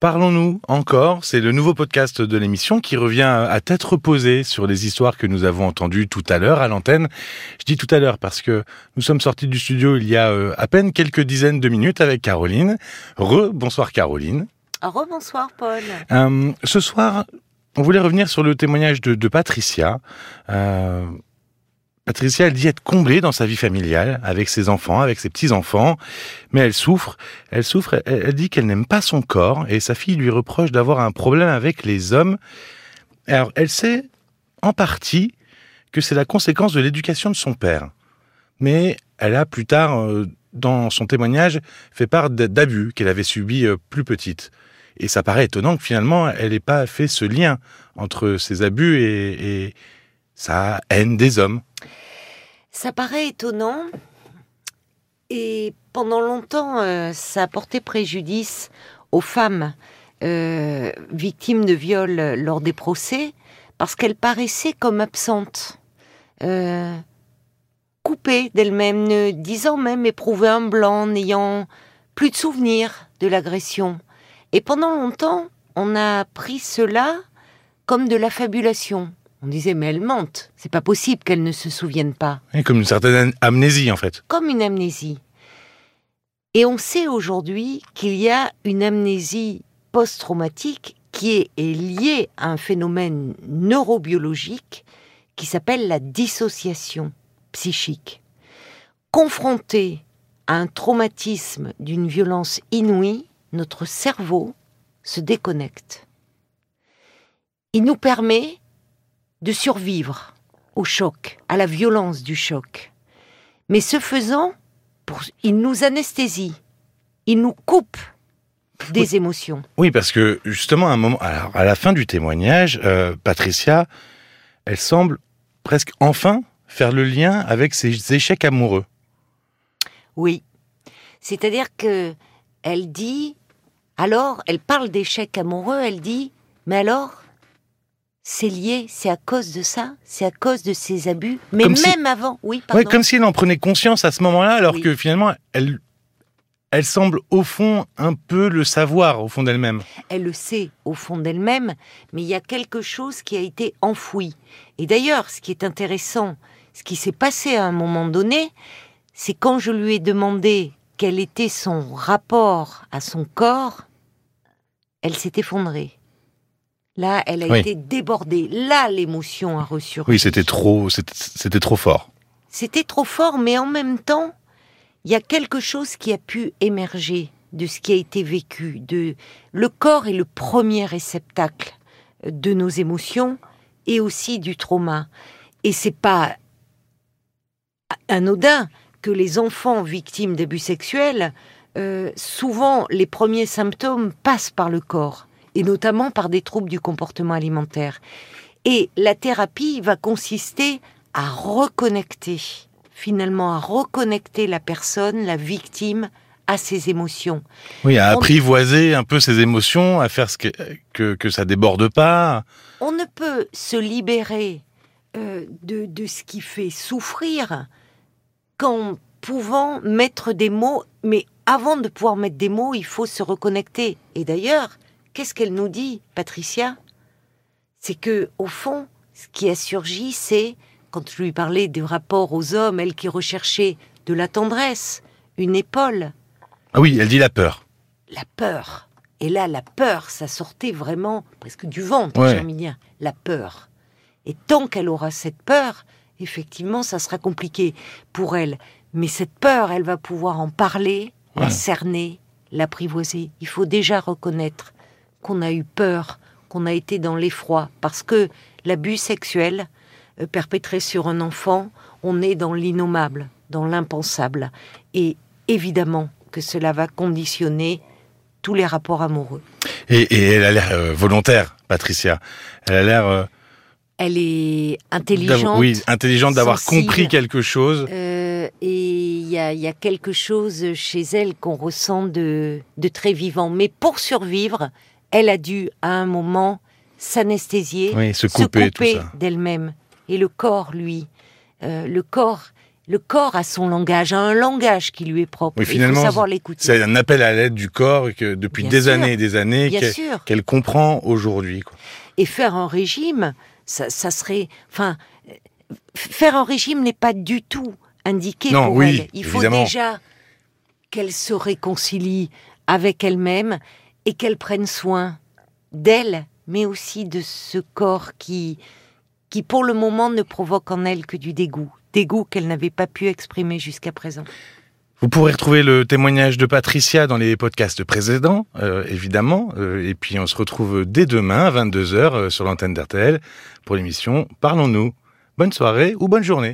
Parlons-nous encore, c'est le nouveau podcast de l'émission qui revient à tête reposée sur les histoires que nous avons entendues tout à l'heure à l'antenne. Je dis tout à l'heure parce que nous sommes sortis du studio il y a euh, à peine quelques dizaines de minutes avec Caroline. Re, bonsoir Caroline. Re, bonsoir Paul. Euh, ce soir, on voulait revenir sur le témoignage de, de Patricia. Euh, Patricia, elle dit être comblée dans sa vie familiale, avec ses enfants, avec ses petits-enfants, mais elle souffre, elle souffre, elle, dit qu'elle n'aime pas son corps, et sa fille lui reproche d'avoir un problème avec les hommes. Alors, elle sait, en partie, que c'est la conséquence de l'éducation de son père. Mais elle a plus tard, euh, dans son témoignage, fait part d'abus qu'elle avait subis euh, plus petite. Et ça paraît étonnant que finalement, elle n'ait pas fait ce lien entre ces abus et sa haine des hommes. Ça paraît étonnant. Et pendant longtemps, euh, ça a porté préjudice aux femmes euh, victimes de viols lors des procès, parce qu'elles paraissaient comme absentes, euh, coupées d'elles-mêmes, ne disant même éprouver un blanc, n'ayant plus de souvenirs de l'agression. Et pendant longtemps, on a pris cela comme de la fabulation. On disait, mais elle mente. C'est pas possible qu'elle ne se souvienne pas. comme une certaine amnésie, en fait. Comme une amnésie. Et on sait aujourd'hui qu'il y a une amnésie post-traumatique qui est, est liée à un phénomène neurobiologique qui s'appelle la dissociation psychique. Confronté à un traumatisme d'une violence inouïe, notre cerveau se déconnecte. Il nous permet de survivre au choc, à la violence du choc. Mais ce faisant, il nous anesthésie, il nous coupe des émotions. Oui, parce que justement, à un moment, à la fin du témoignage, euh, Patricia, elle semble presque enfin faire le lien avec ses échecs amoureux. Oui, c'est-à-dire que elle dit, alors, elle parle d'échecs amoureux, elle dit, mais alors, c'est lié, c'est à cause de ça, c'est à cause de ces abus, mais même avant, oui, pardon. comme si elle en prenait conscience à ce moment-là, alors que finalement, elle, elle semble au fond un peu le savoir au fond d'elle-même. Elle le sait au fond d'elle-même, mais il y a quelque chose qui a été enfoui. Et d'ailleurs, ce qui est intéressant, ce qui s'est passé à un moment donné, c'est quand je lui ai demandé quel était son rapport à son corps, elle s'est effondrée. Là, elle a été débordée. Là, l'émotion a reçu. Oui, c'était trop, c'était trop fort. C'était trop fort, mais en même temps, il y a quelque chose qui a pu émerger de ce qui a été vécu. De le corps est le premier réceptacle de nos émotions et aussi du trauma. Et c'est pas anodin que les enfants victimes d'abus sexuels, euh, souvent les premiers symptômes passent par le corps et notamment par des troubles du comportement alimentaire. Et la thérapie va consister à reconnecter, finalement à reconnecter la personne, la victime, à ses émotions. Oui, à apprivoiser un peu ses émotions, à faire ce que, que, que ça déborde pas. On ne peut se libérer euh, de, de ce qui fait souffrir qu'en pouvant mettre des mots, mais avant de pouvoir mettre des mots, il faut se reconnecter. Et d'ailleurs, Qu'est-ce qu'elle nous dit, Patricia? C'est que, au fond, ce qui a surgi, c'est, quand je lui parlais du rapport aux hommes, elle qui recherchait de la tendresse, une épaule. Ah oui, elle dit la peur. La peur. Et là, la peur, ça sortait vraiment presque du ventre, ouais. La peur. Et tant qu'elle aura cette peur, effectivement, ça sera compliqué pour elle. Mais cette peur, elle va pouvoir en parler, la cerner, l'apprivoiser. Il faut déjà reconnaître qu'on a eu peur, qu'on a été dans l'effroi, parce que l'abus sexuel euh, perpétré sur un enfant, on est dans l'innommable, dans l'impensable. Et évidemment que cela va conditionner tous les rapports amoureux. Et, elle a l'air euh, volontaire, Patricia. Elle a l'air... Euh, elle est intelligente. Oui, intelligente d'avoir compris quelque chose. et il y a, quelque chose chez elle qu'on ressent de, de très vivant. Mais pour survivre, elle a dû à un moment s'anesthésier, se couper, d'elle-même. Et le corps, lui, euh, le corps, Le corps a son langage, a un langage qui lui est propre. Oui, Il finalement, faut savoir l'écouter. C'est un appel à l'aide du corps que depuis Bien des sûr. années et des années qu'elle comprend aujourd'hui. Et faire un régime, ça, ça serait, enfin, faire un régime n'est pas du tout indiqué Non, pour oui, elle. Il faut déjà qu'elle se réconcilie avec elle-même et qu'elle prenne soin d'elle, mais aussi de ce corps qui, qui pour le moment ne provoque en elle que du dégoût, dégoût qu'elle n'avait pas pu exprimer jusqu'à présent. Vous pourrez retrouver le témoignage de Patricia dans les podcasts précédents, euh, évidemment. Euh, et puis on se retrouve dès demain à 22h sur l'antenne d'RTL pour l'émission Parlons-nous. Bonne soirée ou bonne journée.